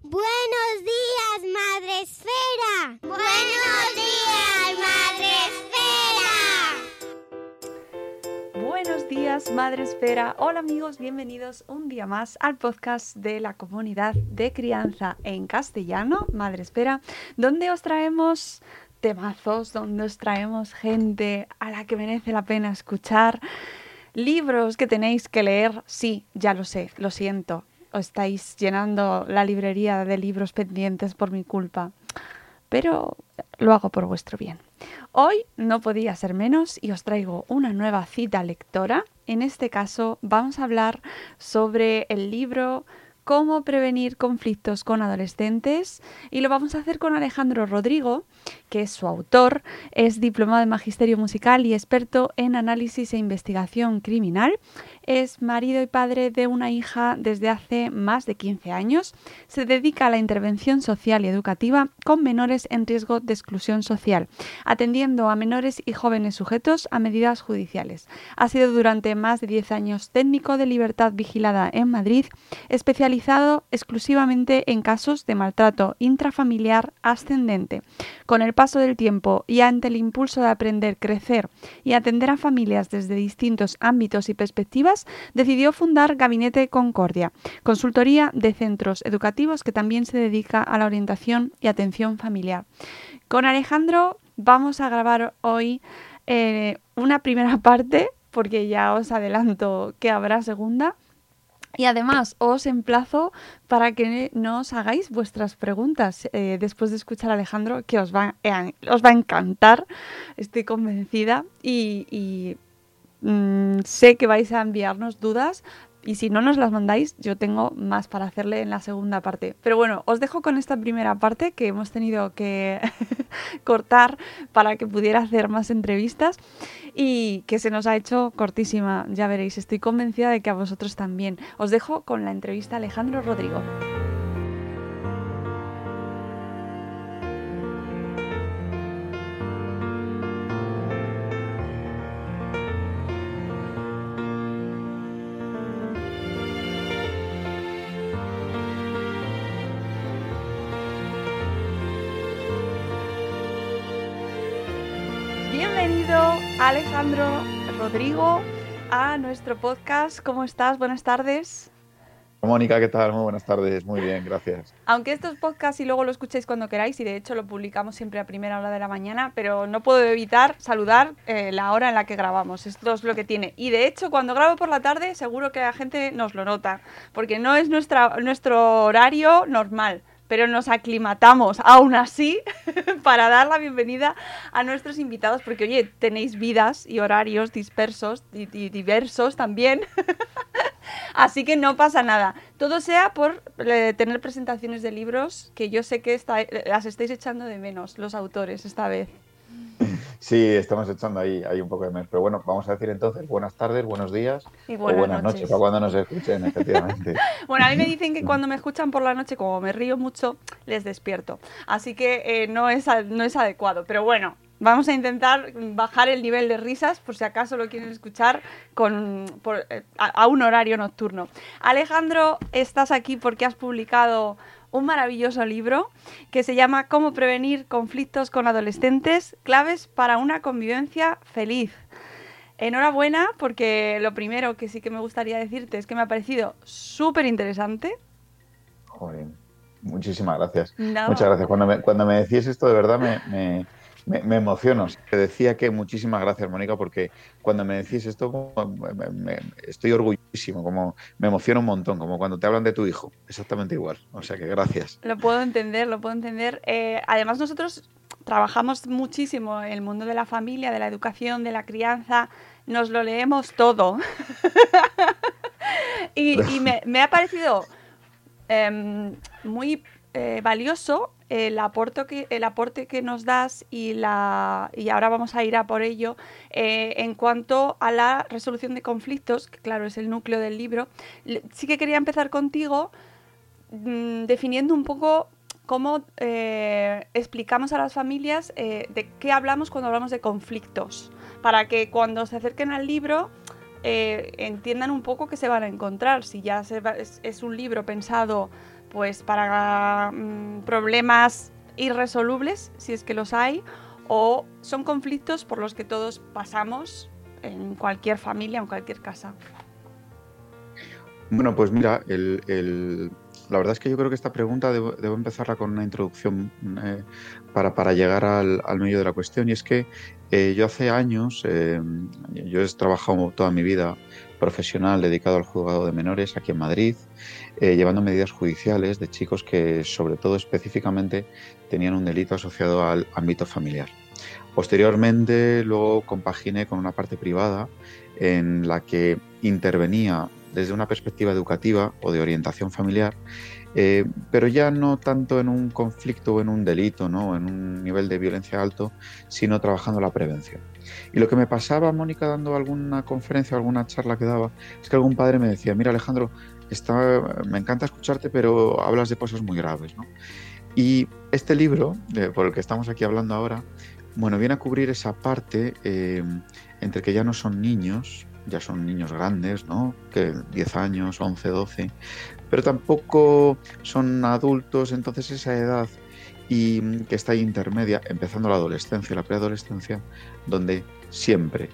Buenos días, Madre Esfera. Buenos días, Madre Esfera. Buenos días, Madre Esfera. Hola amigos, bienvenidos un día más al podcast de la comunidad de crianza en castellano, Madre Esfera, donde os traemos temazos, donde os traemos gente a la que merece la pena escuchar. Libros que tenéis que leer, sí, ya lo sé, lo siento, estáis llenando la librería de libros pendientes por mi culpa, pero lo hago por vuestro bien. Hoy no podía ser menos y os traigo una nueva cita lectora. En este caso vamos a hablar sobre el libro cómo prevenir conflictos con adolescentes y lo vamos a hacer con Alejandro Rodrigo, que es su autor, es diplomado en Magisterio Musical y experto en análisis e investigación criminal es marido y padre de una hija desde hace más de 15 años. Se dedica a la intervención social y educativa con menores en riesgo de exclusión social, atendiendo a menores y jóvenes sujetos a medidas judiciales. Ha sido durante más de 10 años técnico de libertad vigilada en Madrid, especializado exclusivamente en casos de maltrato intrafamiliar ascendente. Con el paso del tiempo y ante el impulso de aprender, crecer y atender a familias desde distintos ámbitos y perspectivas, decidió fundar Gabinete Concordia, consultoría de centros educativos que también se dedica a la orientación y atención familiar. Con Alejandro vamos a grabar hoy eh, una primera parte, porque ya os adelanto que habrá segunda. Y además os emplazo para que nos hagáis vuestras preguntas eh, después de escuchar a Alejandro, que os va, eh, os va a encantar, estoy convencida. y Mm, sé que vais a enviarnos dudas y si no nos las mandáis, yo tengo más para hacerle en la segunda parte. Pero bueno, os dejo con esta primera parte que hemos tenido que cortar para que pudiera hacer más entrevistas y que se nos ha hecho cortísima, ya veréis. Estoy convencida de que a vosotros también. Os dejo con la entrevista a Alejandro Rodrigo. Alejandro Rodrigo a nuestro podcast. ¿Cómo estás? Buenas tardes. Mónica, ¿qué tal? Muy buenas tardes. Muy bien, gracias. Aunque estos podcasts y luego lo escuchéis cuando queráis y de hecho lo publicamos siempre a primera hora de la mañana, pero no puedo evitar saludar eh, la hora en la que grabamos. Esto es lo que tiene. Y de hecho, cuando grabo por la tarde, seguro que la gente nos lo nota, porque no es nuestra, nuestro horario normal pero nos aclimatamos aún así para dar la bienvenida a nuestros invitados, porque oye, tenéis vidas y horarios dispersos y, diversos también. así que no pasa nada. Todo sea por eh, tener presentaciones de libros que yo sé que las estáis echando de menos los autores esta vez. Sí, estamos echando ahí, ahí un poco de mes. Pero bueno, vamos a decir entonces buenas tardes, buenos días Y o buenas noches. noches, para cuando nos escuchen, efectivamente. Bueno, a mí me dicen que cuando me escuchan por la noche, como me río mucho, les despierto. Así que eh, no, es, no es adecuado. Pero bueno, vamos a intentar bajar el nivel de risas por si acaso lo quieren escuchar con, por- eh, a, a un horario nocturno. Alejandro, estás aquí porque has publicado un maravilloso libro que se llama Cómo prevenir conflictos con adolescentes, claves para una convivencia feliz. Enhorabuena, porque lo primero que sí que me gustaría decirte es que me ha parecido súper interesante. Joder, muchísimas gracias. No. Muchas gracias. Cuando me, cuando me decís esto, de verdad me, me, me- emociono. Te decía que muchísimas gracias, Mónica, porque cuando me decís esto, estoy orgullosísimo, como me emociona un montón, como cuando te hablan de tu hijo. Exactamente igual. O sea que gracias. Lo puedo entender, lo puedo entender. Eh, además, nosotros trabajamos muchísimo en el mundo de la familia, de la educación, de la crianza. Nos lo leemos todo. y y me, me ha parecido em, muy eh, valioso el aporte, que, el aporte que nos das y, la, y ahora vamos a ir a por ello eh, en cuanto a la resolución de conflictos, que claro es el núcleo del libro. Sí que quería empezar contigo mm, definiendo un poco cómo eh, explicamos a las familias eh, de qué hablamos cuando hablamos de conflictos, para que cuando se acerquen al libro entiendan un poco qué se van a encontrar. Si ya es un libro pensado pues para mm, problemas irresolubles, si es que los hay, o son conflictos por los que todos pasamos en cualquier familia, en cualquier casa. Bueno, pues mira, el- la verdad es que yo creo que esta pregunta debo, debo empezarla con una introducción eh, para, para llegar al, medio de la cuestión. Y es que eh, yo hace años, eh, yo he trabajado toda mi vida profesional dedicado al juzgado de menores aquí en Madrid, eh, llevando medidas judiciales de chicos que sobre todo específicamente tenían un delito asociado al ámbito familiar. Posteriormente luego compaginé con una parte privada en la que intervenía desde una perspectiva educativa o de orientación familiar, eh, pero ya no tanto en un conflicto o en un delito, ¿no? en un nivel de violencia alto, sino trabajando la prevención. Y lo que me pasaba, Mónica, dando alguna conferencia o alguna charla que daba, es que algún padre me decía, mira Alejandro, está, me encanta escucharte, pero hablas de cosas muy graves. Y este libro, eh, por el que estamos aquí hablando ahora, bueno, viene a cubrir esa parte eh, entre que ya no son niños, ya son niños grandes, ¿no? Que 10 años, 11, 12, pero tampoco son adultos, entonces esa edad y mm, que está ahí intermedia, empezando la adolescencia, la preadolescencia, donde siempre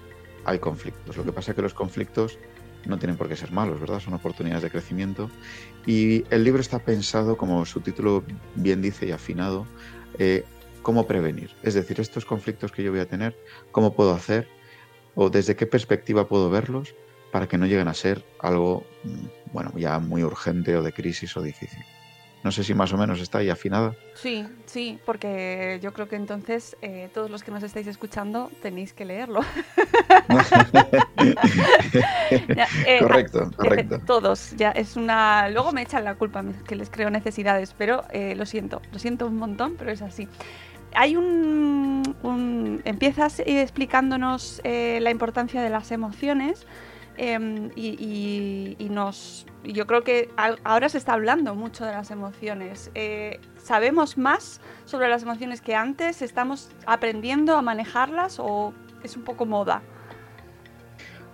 hay conflictos. Lo que pasa es que los conflictos no tienen por qué ser malos, ¿verdad? Son oportunidades de crecimiento. Y el libro está pensado, como su título bien dice y afinado, eh, cómo prevenir. Es decir, estos conflictos que yo voy a tener, cómo puedo hacer o desde qué perspectiva puedo verlos para que no lleguen a ser algo, mm, bueno, ya muy urgente o de crisis o difícil. No sé si más o menos está ahí afinada. Sí, sí, porque yo creo que entonces eh, todos los que nos estáis escuchando tenéis que leerlo. Ya, eh, correcto, ah, correcto. eh, todos, ya es una. Luego me echan la culpa que les creo necesidades, pero eh, lo siento, lo siento un montón, pero es así. Hay un. empiezas explicándonos eh, la importancia de las emociones. em, y, y- y nos. Yo creo que ahora se está hablando mucho de las emociones. Eh, ¿Sabemos más sobre las emociones que antes? ¿Estamos aprendiendo a manejarlas o es un poco moda?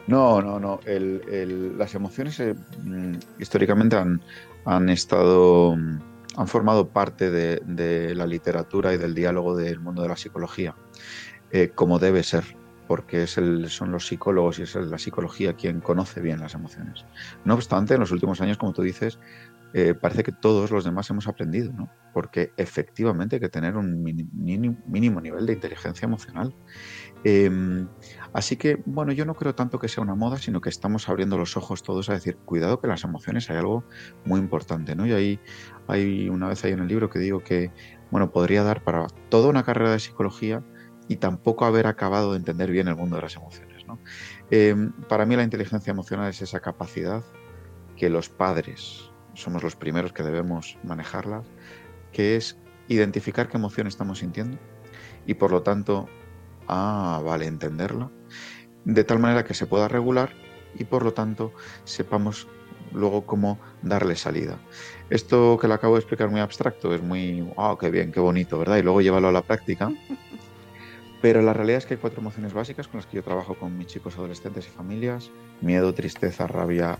No, no, no. Las emociones eh, mm, históricamente han, han estado, mm, han formado parte de, la literatura y del diálogo del mundo de la psicología, eh, como debe ser, porque son los psicólogos y es la psicología quien conoce bien las emociones. No obstante, en los últimos años, como tú dices, eh, parece que todos los demás hemos aprendido, ¿no? Porque efectivamente hay que tener un mínimo nivel de inteligencia emocional. Em, Así que, bueno, yo no creo tanto que sea una moda, sino que estamos abriendo los ojos todos a decir, cuidado que las emociones hay algo muy importante, ¿no? Y ahí hay una vez ahí en el libro que digo que, bueno, podría dar para toda una carrera de psicología y tampoco haber acabado de entender bien el mundo de las emociones, ¿no? Eh, para mí la inteligencia emocional es esa capacidad que los padres somos los primeros que debemos manejarla, que es identificar qué emoción estamos sintiendo y por lo tanto ah, vale, entenderla, de tal manera que se pueda regular y por lo tanto sepamos luego cómo darle salida. Esto que le acabo de explicar muy abstracto es muy, wow, qué bien, qué bonito, ¿verdad? Y luego llevarlo a la práctica. Pero la realidad es que hay cuatro emociones básicas con las que yo trabajo con mis chicos adolescentes y familias. Miedo, tristeza, rabia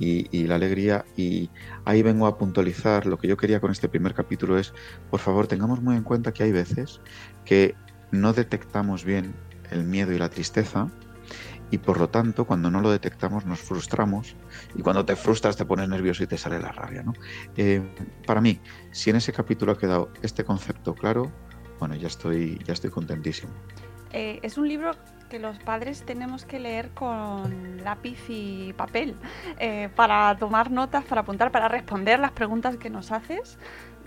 y, y, la alegría. Y ahí vengo a puntualizar lo que yo quería con este primer capítulo es, por favor, tengamos muy en cuenta que hay veces que no detectamos bien el miedo y la tristeza y por lo tanto cuando no lo detectamos nos frustramos y cuando te frustras te pones nervioso y te sale la rabia. ¿no? Eh, para mí, si en ese capítulo ha quedado este concepto claro, bueno, ya estoy, ya estoy contentísimo. Eh, es un libro que los padres tenemos que leer con lápiz y papel eh, para tomar notas, para apuntar, para responder las preguntas que nos haces.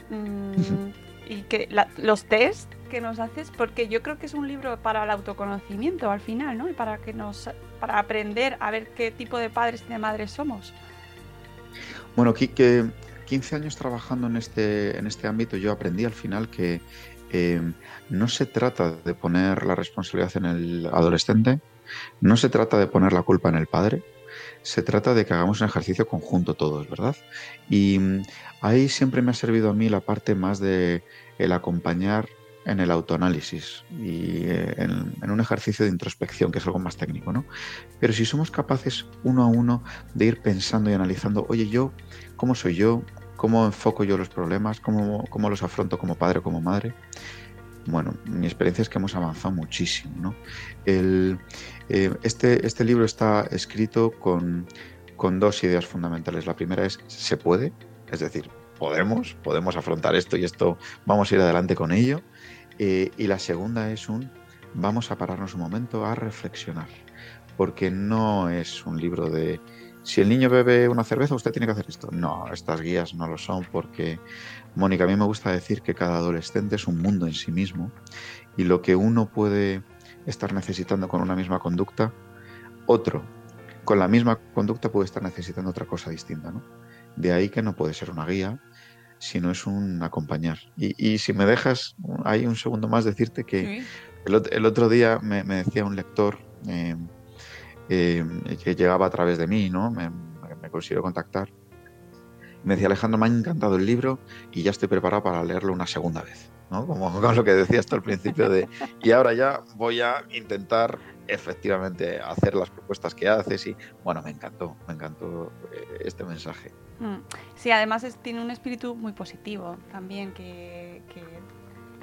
Mm, y que la, los test que nos haces, porque yo creo que es un libro para el autoconocimiento al final, ¿no? Y para que nos, para aprender a ver qué tipo de padres y de madres somos. Bueno, que 15 años trabajando en este, en este ámbito, yo aprendí al final que eh, no se trata de poner la responsabilidad en el adolescente, no se trata de poner la culpa en el padre, se trata de que hagamos un ejercicio conjunto todos, ¿verdad? Y mm, ahí siempre me ha servido a mí la parte más de el acompañar en el autoanálisis y eh, en, un ejercicio de introspección, que es algo más técnico, ¿no? Pero si somos capaces uno a uno de ir pensando y analizando, oye, yo, ¿cómo soy yo? ¿Cómo enfoco yo los problemas? ¿Cómo, cómo los afronto como padre o como madre? Bueno, mi experiencia es que hemos avanzado muchísimo, ¿no? El, eh, este, este libro está escrito con, con dos ideas fundamentales. La primera es, se puede, es decir, podemos, podemos afrontar esto y esto, vamos a ir adelante con ello. Eh, y la segunda es un, vamos a pararnos un momento a reflexionar, porque no es un libro de, si el niño bebe una cerveza, usted tiene que hacer esto. No, estas guías no lo son porque, Mónica, a mí me gusta decir que cada adolescente es un mundo en sí mismo y lo que uno puede estar necesitando con una misma conducta, otro con la misma conducta puede estar necesitando otra cosa distinta. ¿no? De ahí que no puede ser una guía, sino es un acompañar. Y, y si me dejas ahí un segundo más decirte que sí. el, el, otro día me, me decía un lector eh, eh, que llegaba a través de mí, ¿no? Me, me consiguió contactar. Me decía Alejandro, me ha encantado el libro y ya estoy preparado para leerlo una segunda vez. ¿no? Como, lo que decías al principio de y ahora ya voy a intentar efectivamente hacer las propuestas que haces y bueno, me encantó, me encantó eh, este mensaje. Mm. Sí, además tiene un espíritu muy positivo también que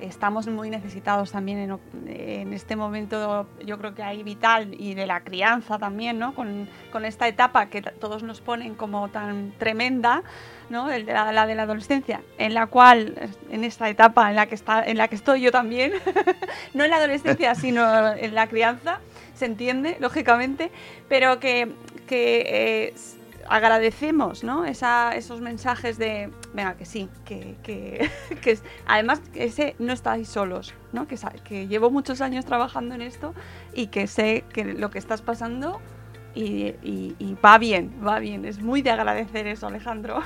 estamos muy necesitados también en, en, este momento, yo creo que hay vital y de la crianza también, ¿no? Con, con esta etapa que todos nos ponen como tan tremenda, ¿no? El de la, la, de la adolescencia, en la cual, en esta etapa en la que, está, en la que estoy yo también, no en la adolescencia, sino en la crianza, se entiende, lógicamente, pero que, que eh, agradecemos ¿no? Esos mensajes de, venga, que sí, que, que, además ese no estáis solos, ¿no? Que, que, llevo muchos años trabajando en esto y que sé que lo que estás pasando y va bien, va bien. Es muy de agradecer eso, Alejandro.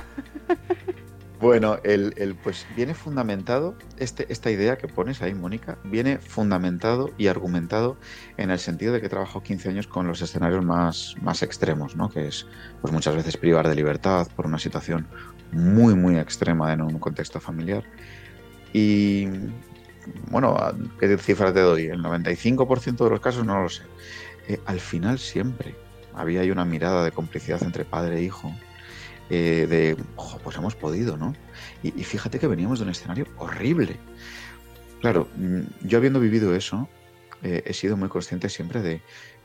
Bueno, el, el, pues viene fundamentado, este, esta idea que pones ahí, Mónica, viene fundamentado y argumentado en el sentido de que trabajo 15 años con los escenarios más, más extremos, ¿no? que es pues muchas veces privar de libertad por una situación muy, muy extrema en un contexto familiar. Y bueno, ¿qué cifras te doy? El 95% de los casos no lo sé. Eh, al final siempre había una mirada de complicidad entre padre e hijo eh, de, ojo, pues hemos podido, ¿no? Y, fíjate que veníamos de un escenario horrible. Claro, mm, yo habiendo vivido eso, eh, he sido muy consciente siempre de,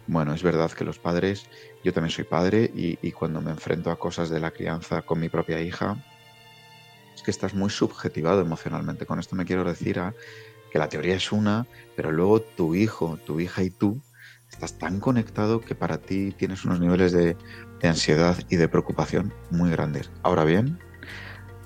bueno, es verdad que los padres, yo también soy padre y, y, cuando me enfrento a cosas de la crianza con mi propia hija, es que estás muy subjetivado emocionalmente. Con esto me quiero decir a que la teoría es una, pero luego tu hijo, tu hija y tú estás tan conectado que para ti tienes unos niveles de, de ansiedad y de preocupación muy grandes. Ahora bien,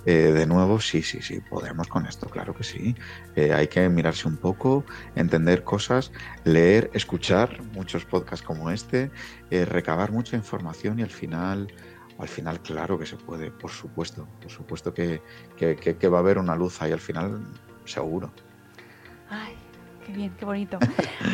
eh, de nuevo, sí, sí, sí, podemos con esto, claro que sí. Eh, hay que mirarse un poco, entender cosas, leer, escuchar muchos podcasts como este, eh, recabar mucha información y al final, al final, claro que se puede, por supuesto, por supuesto que, que, que, va a haber una luz ahí al final, seguro. Ay, qué bien, qué bonito.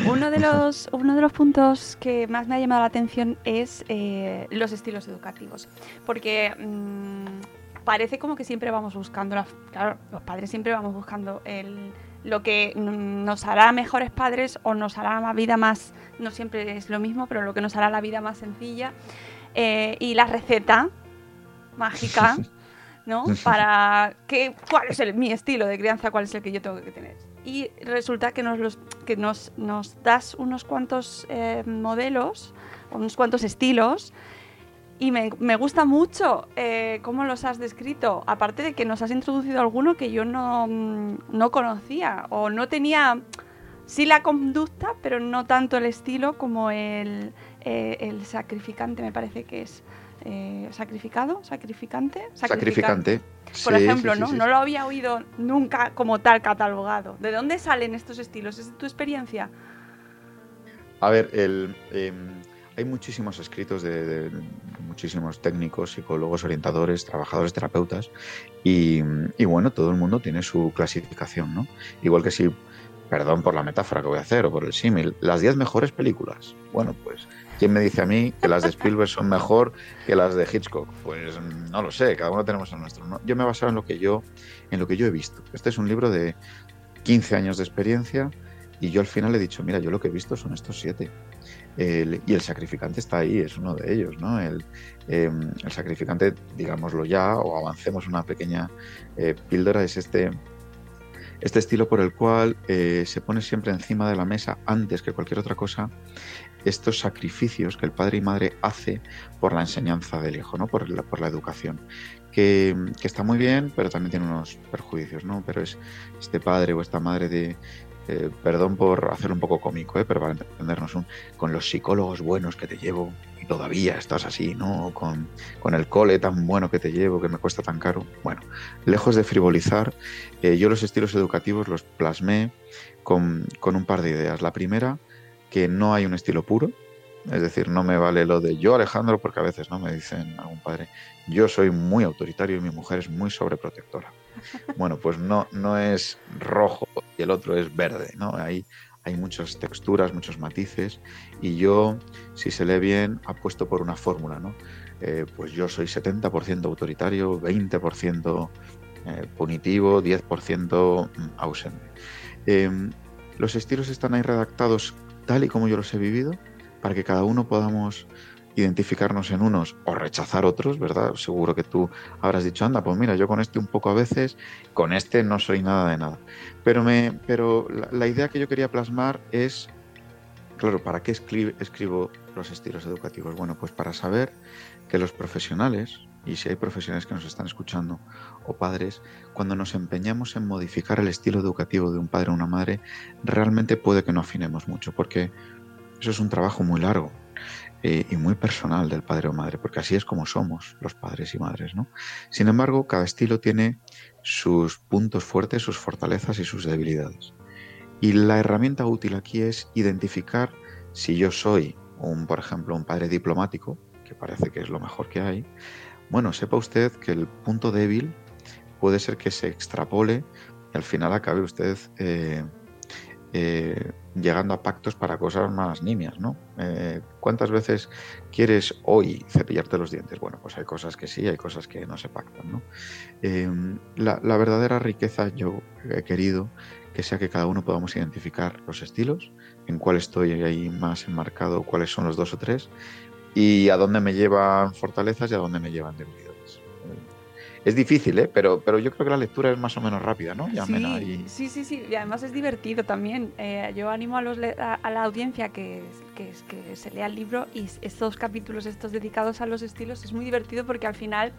Uno de los, uno de los puntos que más me ha llamado la atención es eh, los estilos educativos. Porque mm, parece como que siempre vamos buscando, la- claro, los padres siempre vamos buscando el, lo que mm, nos hará mejores padres o nos hará la vida más, no siempre es lo mismo, pero lo que nos hará la vida más sencilla. Eh, y la receta mágica, ¿no? Para que, cuál es el, mi estilo de crianza, cuál es el que yo tengo que tener. Y resulta que nos, los, que nos, nos das unos cuantos eh, modelos, unos cuantos estilos, y me, me gusta mucho eh, cómo los has descrito, aparte de que nos has introducido alguno que yo no, mm, no conocía o no tenía, sí la conducta, pero no tanto el estilo como el, eh, el sacrificante, me parece que es. eh, ¿Sacrificado? ¿Sacrificante? Sacrificante. Por Sí, ejemplo, sí, ¿no? sí, no lo había oído nunca como tal catalogado. ¿De dónde salen estos estilos? ¿Es de tu experiencia? A ver, el, eh, hay muchísimos escritos de, de muchísimos técnicos, psicólogos, orientadores, trabajadores, terapeutas, y, y bueno, todo el mundo tiene su clasificación, ¿no? Igual que si, perdón por la metáfora que voy a hacer o por el símil, las 10 mejores películas. Bueno, pues, ¿quién me dice a mí que las de Spielberg son mejor que las de Hitchcock? Pues no lo sé, cada uno tenemos el nuestro. Yo me he basado en lo que yo, en lo que yo he visto. Este es un libro de 15 años de experiencia y yo al final he dicho, mira, yo lo que he visto son estos siete. Y el sacrificante está ahí, es uno de ellos, ¿no? El, el sacrificante, digámoslo ya, o avancemos una pequeña eh, píldora, es este, este estilo por el cual eh, se pone siempre encima de la mesa, antes que cualquier otra cosa, estos sacrificios que el padre y madre hace por la enseñanza del hijo, ¿no? por, la, por la educación. Que, que está muy bien, pero también tiene unos perjuicios, ¿no? Pero es este padre o esta madre de, eh, perdón por hacerlo un poco cómico, ¿eh? pero para entendernos, un- con los psicólogos buenos que te llevo y todavía estás así, ¿no? Con, con el cole tan bueno que te llevo, que me cuesta tan caro. Bueno, lejos de frivolizar, eh, yo los estilos educativos los plasmé con, con un par de ideas. La primera, que no hay un estilo puro, es decir, no me vale lo de yo, Alejandro, porque a veces no me dicen algún padre, yo soy muy autoritario y mi mujer es muy sobreprotectora. Bueno, pues no, no es rojo y el otro es verde, ¿no? Hay, hay muchas texturas, muchos matices y yo, si se lee bien, apuesto por una fórmula, ¿no? Eh, pues yo soy 70% autoritario, 20% eh, punitivo, 10% ausente. Eh, los estilos están ahí redactados tal y como yo los he vivido, para que cada uno podamos identificarnos en unos o rechazar otros, ¿verdad? Seguro que tú habrás dicho, anda, pues mira, yo con este un poco a veces, con este no soy nada de nada. Pero, me, pero la, idea que yo quería plasmar es, claro, ¿para qué escri- escribo los estilos educativos? Bueno, pues para saber que los profesionales, y si hay profesionales que nos están escuchando, o padres, cuando nos empeñamos en modificar el estilo educativo de un padre o una madre, realmente puede que no afinemos mucho, porque eso es un trabajo muy largo eh, y muy personal del padre o madre, porque así es como somos los padres y madres, ¿no? Sin embargo, cada estilo tiene sus puntos fuertes, sus fortalezas y sus debilidades. Y la herramienta útil aquí es identificar si yo soy un, por ejemplo, un padre diplomático, que parece que es lo mejor que hay, bueno, sepa usted que el punto débil puede ser que se extrapole y al final acabe usted eh, eh, llegando a pactos para cosas más nimias, ¿no? Eh, ¿Cuántas veces quieres hoy cepillarte los dientes? Bueno, pues hay cosas que sí, hay cosas que no se pactan, ¿no? La, la verdadera riqueza yo he querido que sea que cada uno podamos identificar los estilos, en cuál estoy ahí más enmarcado, cuáles son los dos o tres, y a dónde me llevan fortalezas y a dónde me llevan debilidades. Es difícil, ¿eh? pero, pero yo creo que la lectura es más o menos rápida, ¿no? Sí, y- sí, sí, sí, y además es divertido también. Eh, yo animo a, los a, a la audiencia que, que, que se lea el libro y estos capítulos, estos dedicados a los estilos, es muy divertido porque al final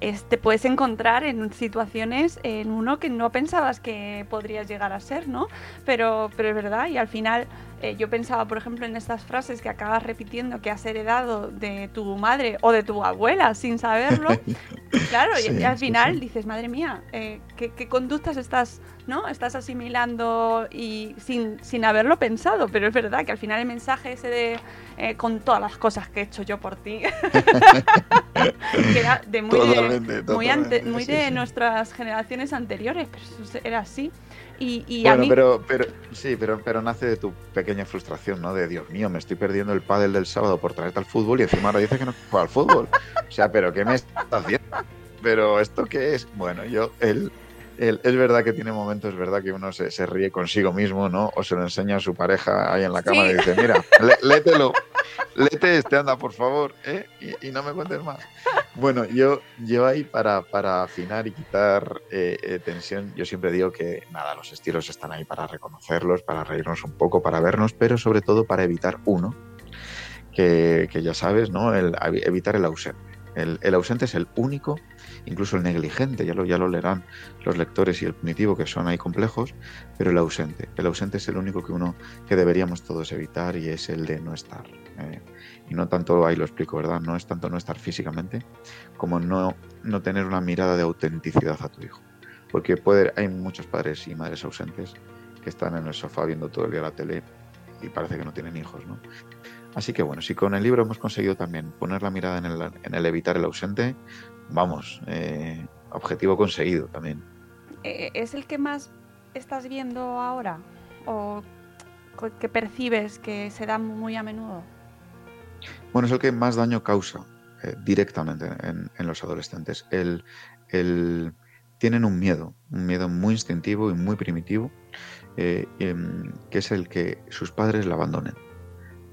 es- te puedes encontrar en situaciones en uno que no pensabas que podrías llegar a ser, ¿no? Pero, pero es verdad, y al final eh, yo pensaba, por ejemplo, en estas frases que acabas repitiendo que has heredado de tu madre o de tu abuela sin saberlo. Claro, y- Sí, y, al sí, final sí. dices, madre mía, eh, ¿qué, qué conductas estás, ¿no? estás asimilando y sin, sin haberlo pensado? Pero es verdad que al final el mensaje ese de eh, con todas las cosas que he hecho yo por ti, que era de muy, de, Totalmente, muy, ante- totalmente, muy sí, de sí. nuestras generaciones anteriores, pero eso era así. Y, y a Bueno, mí, pero, pero sí, pero, pero nace de tu pequeña frustración, ¿no? De Dios mío, me estoy perdiendo el pádel del sábado por traerte al fútbol y encima ahora dice que no juega al fútbol. O sea, pero ¿qué me estás haciendo? Pero ¿esto qué es? Bueno, yo, él, es verdad que tiene momentos, es verdad que uno se, se ríe consigo mismo, ¿no? O se lo enseña a su pareja ahí en la cama Sí. y dice, mira, lé- léetelo, léete este, anda, por favor, ¿eh? Y, y no me cuentes más. Bueno, yo, yo ahí para, para afinar y quitar eh, eh, tensión, yo siempre digo que nada, los estilos están ahí para reconocerlos, para reírnos un poco, para vernos, pero sobre todo para evitar uno, que, que ya sabes, ¿no? El, evitar el ausente. El, el ausente es el único, incluso el negligente, ya lo, ya lo leerán los lectores y el punitivo, que son ahí complejos, pero el ausente. El ausente es el único que uno que deberíamos todos evitar y es el de no estar. eh, y no tanto, ahí lo explico, ¿verdad? No es tanto no estar físicamente como no, no tener una mirada de autenticidad a tu hijo. Porque puede, hay muchos padres y madres ausentes que están en el sofá viendo todo el día la tele y parece que no tienen hijos, ¿no? Así que bueno, si con el libro hemos conseguido también poner la mirada en el, en el evitar el ausente, vamos, eh, objetivo conseguido también. eh, ¿es el que más estás viendo ahora? ¿O que percibes que se da muy a menudo? Bueno, es el que más daño causa eh, directamente en, en los adolescentes. El, el- tienen un miedo, un miedo muy instintivo y muy primitivo, eh, em, que es el que sus padres la abandonen.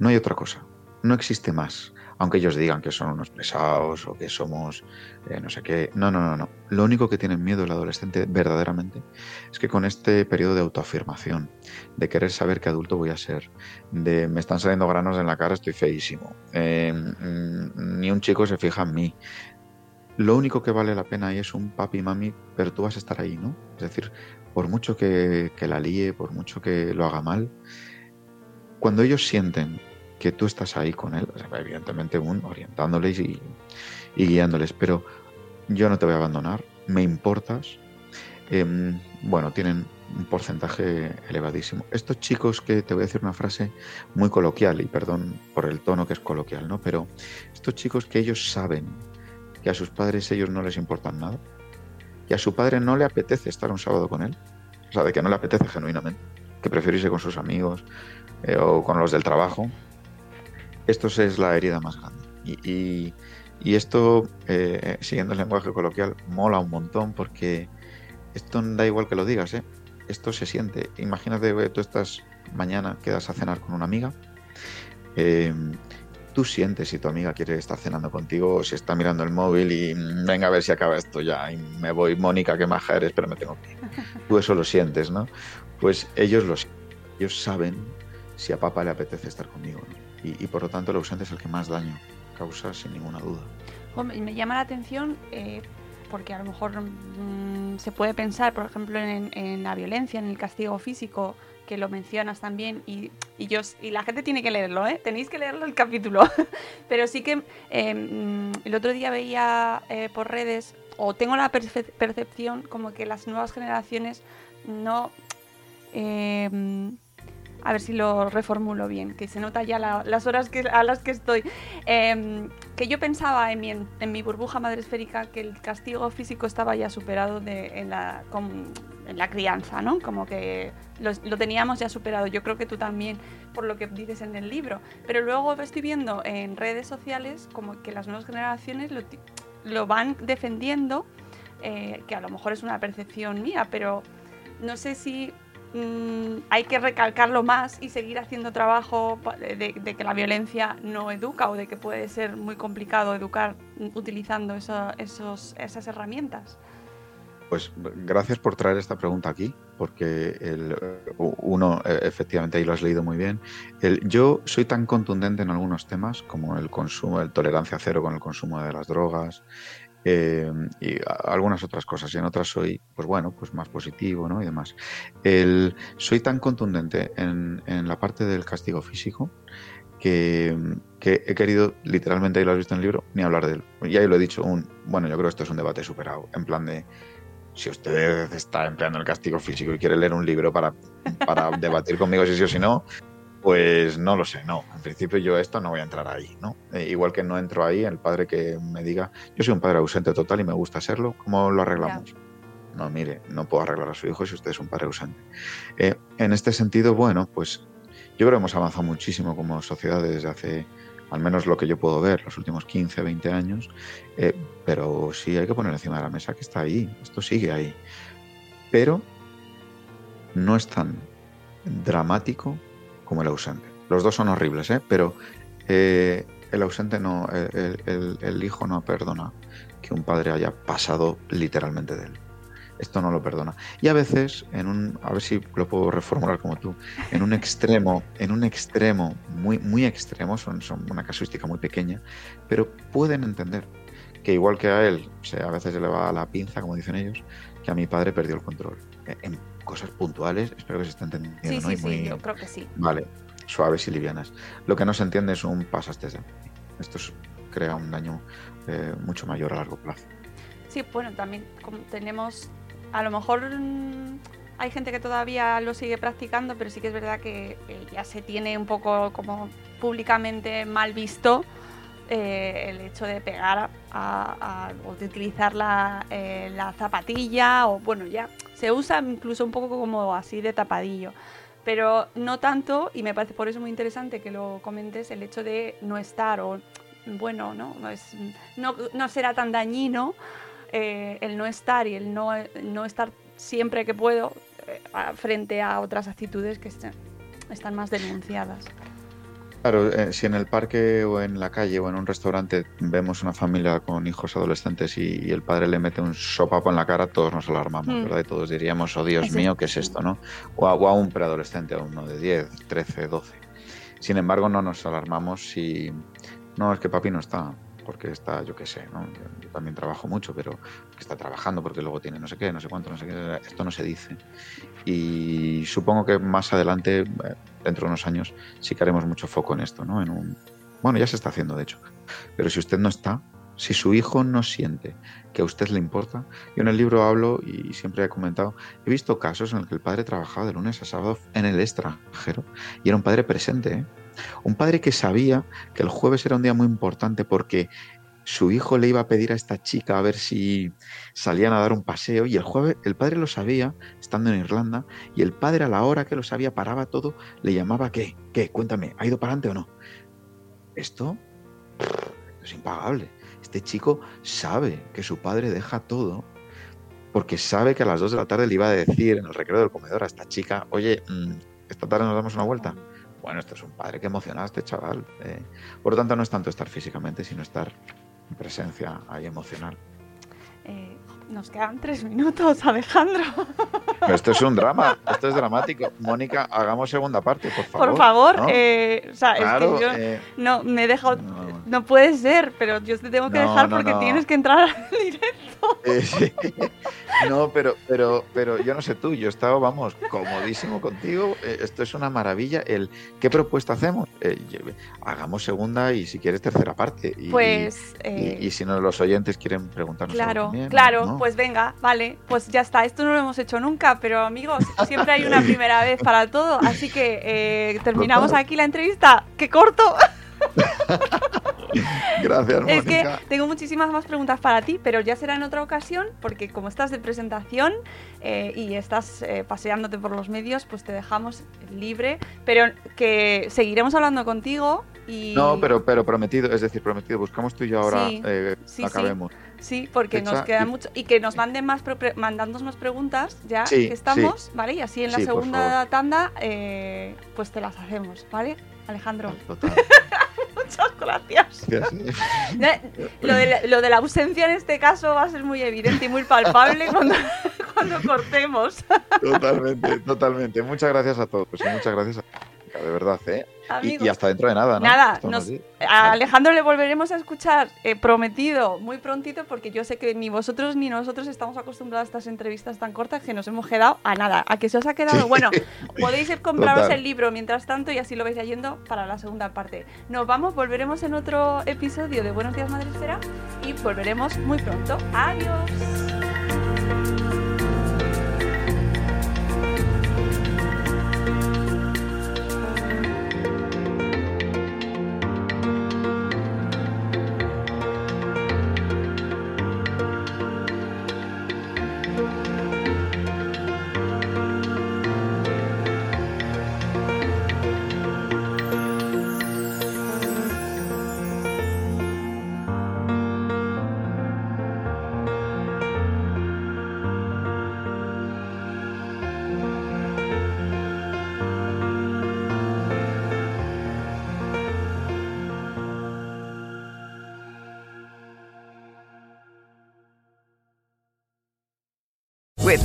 No hay otra cosa, no existe más. Aunque ellos digan que son unos pesados o que somos eh, no sé qué. No, no, no, no. Lo único que tienen miedo el adolescente verdaderamente es que con este periodo de autoafirmación, de querer saber qué adulto voy a ser, de me están saliendo granos en la cara, estoy feísimo. Eh, mm, ni un chico se fija en mí. Lo único que vale la pena ahí es un papi y mami, pero tú vas a estar ahí, ¿no? Es decir, por mucho que, que la líe, por mucho que lo haga mal, cuando ellos sienten que tú estás ahí con él, evidentemente un, orientándoles y, y guiándoles, pero yo no te voy a abandonar, me importas, em, bueno, tienen un porcentaje elevadísimo. Estos chicos que te voy a decir una frase muy coloquial, y perdón por el tono que es coloquial, ¿no? Pero estos chicos que ellos saben que a sus padres ellos no les importan nada, que a su padre no le apetece estar un sábado con él, o sea, de que no le apetece genuinamente, que prefiere irse con sus amigos eh, o con los del trabajo, esto es la herida más grande. Y, y- y esto, eh, siguiendo el lenguaje coloquial, mola un montón porque esto da igual que lo digas, ¿eh? Esto se siente. Imagínate que tú estás mañana, quedas a cenar con una amiga. eh, tú sientes si tu amiga quiere estar cenando contigo o si está mirando el móvil y "Mm, venga a ver si acaba esto ya y me voy, Mónica, qué maja eres, pero me tengo que ir. Tú eso lo sientes, ¿no? Pues ellos lo sienten. Ellos saben si a papá le apetece estar conmigo. ¿no? Y, por lo tanto el ausente es el que más daño causa sin ninguna duda. Me llama la atención eh, porque a lo mejor mm, se puede pensar, por ejemplo, en, la violencia, en el castigo físico, que lo mencionas también, y, y yo, y la gente tiene que leerlo, ¿eh? tenéis que leerlo el capítulo. Pero sí que eh, mm, el otro día veía eh, por redes, o tengo la perce- percepción como que las nuevas generaciones no... a ver si lo reformulo bien, que se nota ya la- las horas que, a las que estoy. Em, que yo pensaba en mi, en mi burbuja madresférica que el castigo físico estaba ya superado de, en, la, con- en la crianza, ¿no? Como que lo, lo teníamos ya superado. Yo creo que tú también, por lo que dices en el libro. Pero luego estoy viendo en redes sociales como que las nuevas generaciones lo, lo van defendiendo, eh, que a lo mejor es una percepción mía, pero no sé si mm, hay que recalcarlo más y seguir haciendo trabajo de, que la violencia no educa o de que puede ser muy complicado educar mm, utilizando eso- esos, esas herramientas. Pues gracias por traer esta pregunta aquí, porque uno, eh, efectivamente, ahí lo has leído muy bien. Yo soy tan contundente en algunos temas como el consumo, el tolerancia cero con el consumo de las drogas eh, y algunas otras cosas. Y en otras soy, pues bueno, pues más positivo, ¿no? Y demás. El, soy tan contundente en, en la parte del castigo físico que, que he querido, literalmente, ahí lo has visto en el libro, ni hablar de él. Y ahí lo he dicho, un, bueno, yo creo que esto es un debate superado, en plan de si usted está empleando el castigo físico y quiere leer un libro para, para debatir conmigo si sí o si no, Pues no lo sé, no. En principio yo esto no voy a entrar ahí, ¿no? Eh, igual que no entro ahí, el padre que me diga, yo soy un padre ausente total y me gusta serlo, ¿cómo lo arreglamos? No, mire, no puedo arreglar a su hijo si usted es un padre ausente. Eh, en este sentido, bueno, pues yo creo que hemos avanzado muchísimo como sociedad desde hace, al menos lo que yo puedo ver, los últimos 15, 20 años, eh, pero sí hay que poner encima de la mesa que está ahí, esto sigue ahí. Pero no es tan dramático como el ausente. Los dos son horribles, ¿eh? pero eh, el ausente no, el, hijo no perdona que un padre haya pasado literalmente de él. Esto no lo perdona. Y a veces, en un, a ver si lo puedo reformular como tú, en un extremo, en un extremo muy, muy extremo, son, una casuística muy pequeña, pero pueden entender que igual que a él, o sea, a veces se le va la pinza, como dicen ellos, que a mi padre perdió el control. Eh, En cosas puntuales, espero que se esté entendiendo, Sí, ¿no? sí, Y sí, muy- yo creo que sí. Vale, suaves y livianas. Lo que no se entiende es un pasaste. Esto es- crea un daño eh, mucho mayor a largo plazo. Sí, bueno, también como tenemos, a lo mejor mm, hay gente que todavía lo sigue practicando, pero sí que es verdad que eh, ya se tiene un poco como públicamente mal visto eh, el hecho de pegar a, a- o de utilizar la, la zapatilla o bueno, ya se usa incluso un poco como así de tapadillo. Pero no tanto, y me parece por eso muy interesante que lo comentes, el hecho de no estar o bueno, ¿no? No, es, no, será tan dañino eh, el no estar y el no, no estar siempre que puedo eh, frente a otras actitudes que est- están más denunciadas. Claro, eh, si en el parque o en la calle o en un restaurante vemos una familia con hijos adolescentes y, y el padre le mete un sopapo en la cara, todos nos alarmamos, Mm. ¿verdad? Y todos diríamos, oh Dios mío, ¿qué es esto, no? O a, o a un preadolescente, a uno de 10, 13, 12. Sin embargo, no nos alarmamos si... No, es que papi no está, porque está, yo qué sé, ¿no? Yo, yo también trabajo mucho, pero está trabajando porque luego tiene no sé qué, no sé cuánto, no sé qué. Esto no se dice. Y supongo que más adelante, eh, dentro de unos años, sí que haremos mucho foco en esto, ¿no? En un... Bueno, ya se está haciendo, de hecho. Pero si usted no está, si su hijo no siente que a usted le importa, yo en el libro hablo y siempre he comentado, he visto casos en los que el padre trabajaba de lunes a sábado en el extranjero y era un padre presente, ¿eh? Un padre que sabía que el jueves era un día muy importante porque su hijo le iba a pedir a esta chica a ver si salían a dar un paseo y el jueves el padre lo sabía estando en Irlanda y el padre a la hora que lo sabía paraba todo, le llamaba ¿qué? ¿Qué? Cuéntame, ¿ha ido para adelante o no? Esto es impagable. Este chico sabe que su padre deja todo porque sabe que a las 2 de la tarde le iba a decir en el recreo del comedor a esta chica, oye, mm, esta tarde nos damos una vuelta. Bueno, esto es un padre que emociona a este chaval. eh. Por lo tanto, no es tanto estar físicamente, sino estar presencia ahí emocional. Eh, nos quedan tres minutos, Alejandro. Pero esto es un drama, esto es dramático. Mónica, hagamos segunda parte, por favor. Por favor, ¿no? eh, o sea, Claro, es que yo eh, no me he dejado. no. No puede ser, pero yo te tengo que No, dejar porque tienes que entrar al directo. Sí. No, pero, pero, pero yo no sé tú, yo he estado, vamos, comodísimo contigo. Eh, esto es una maravilla. El, ¿Qué propuesta hacemos? Eh, hagamos segunda y si quieres tercera parte. Y, Pues. y, eh, y si no, los oyentes quieren preguntarnos Claro, también, claro, ¿no? pues venga, vale, pues ya está. Esto no lo hemos hecho nunca, pero amigos, siempre hay una primera vez para todo, así que eh, terminamos aquí la entrevista. ¡Qué corto! Gracias, Es que Mónica. tengo muchísimas más preguntas para ti, pero ya será en otra ocasión, porque como estás de presentación eh, y estás eh, paseándote por los medios, pues te dejamos libre, pero que seguiremos hablando contigo y... No, pero, pero prometido, es decir, prometido, buscamos tú y yo ahora, Sí, eh, sí, sí. acabemos. Sí, porque Fecha nos queda y- mucho. Y que nos manden más pro- mandándonos más preguntas ya Sí, que estamos, ¿vale? Y así en la Sí, segunda tanda, eh, pues te las hacemos, ¿vale? Alejandro, Total. Muchas gracias. Lo de, la, lo de la ausencia en este caso va a ser muy evidente y muy palpable cuando, cuando cortemos. Totalmente, totalmente. Muchas gracias a todos y muchas gracias a de verdad, ¿eh? Y, Amigos, y hasta dentro de nada, ¿no? Nada, nos- a Alejandro le volveremos a escuchar eh, prometido muy prontito porque yo sé que ni vosotros ni nosotros estamos acostumbrados a estas entrevistas tan cortas que nos hemos quedado a nada. A que se os ha quedado, bueno, podéis ir compraros Total. el libro mientras tanto y así lo vais leyendo para la segunda parte. Nos vamos, volveremos en otro episodio de Buenos Días Madre y volveremos muy pronto. Adiós.